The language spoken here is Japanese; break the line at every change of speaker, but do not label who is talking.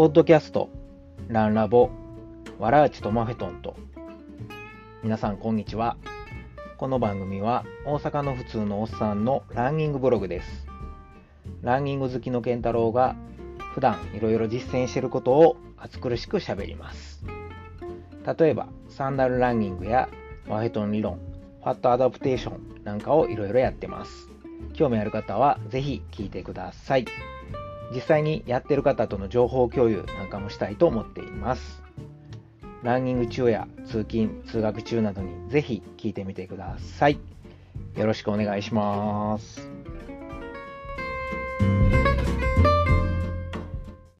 ポッドキャスト、ランラボ、わらあちとマフェトンと。皆さん、こんにちは。この番組は大阪の普通のおっさんのランニングブログです。ランニング好きの健太郎が普段いろいろ実践していることを暑苦しく喋ります。例えば、サンダルランニングやマフェトン理論、ファットアダプテーションなんかをいろいろやってます。興味ある方はぜひ聞いてください。実際にやってる方との情報共有なんかもしたいと思っています。ランニング中や通勤、通学中などにぜひ聞いてみてください。よろしくお願いします。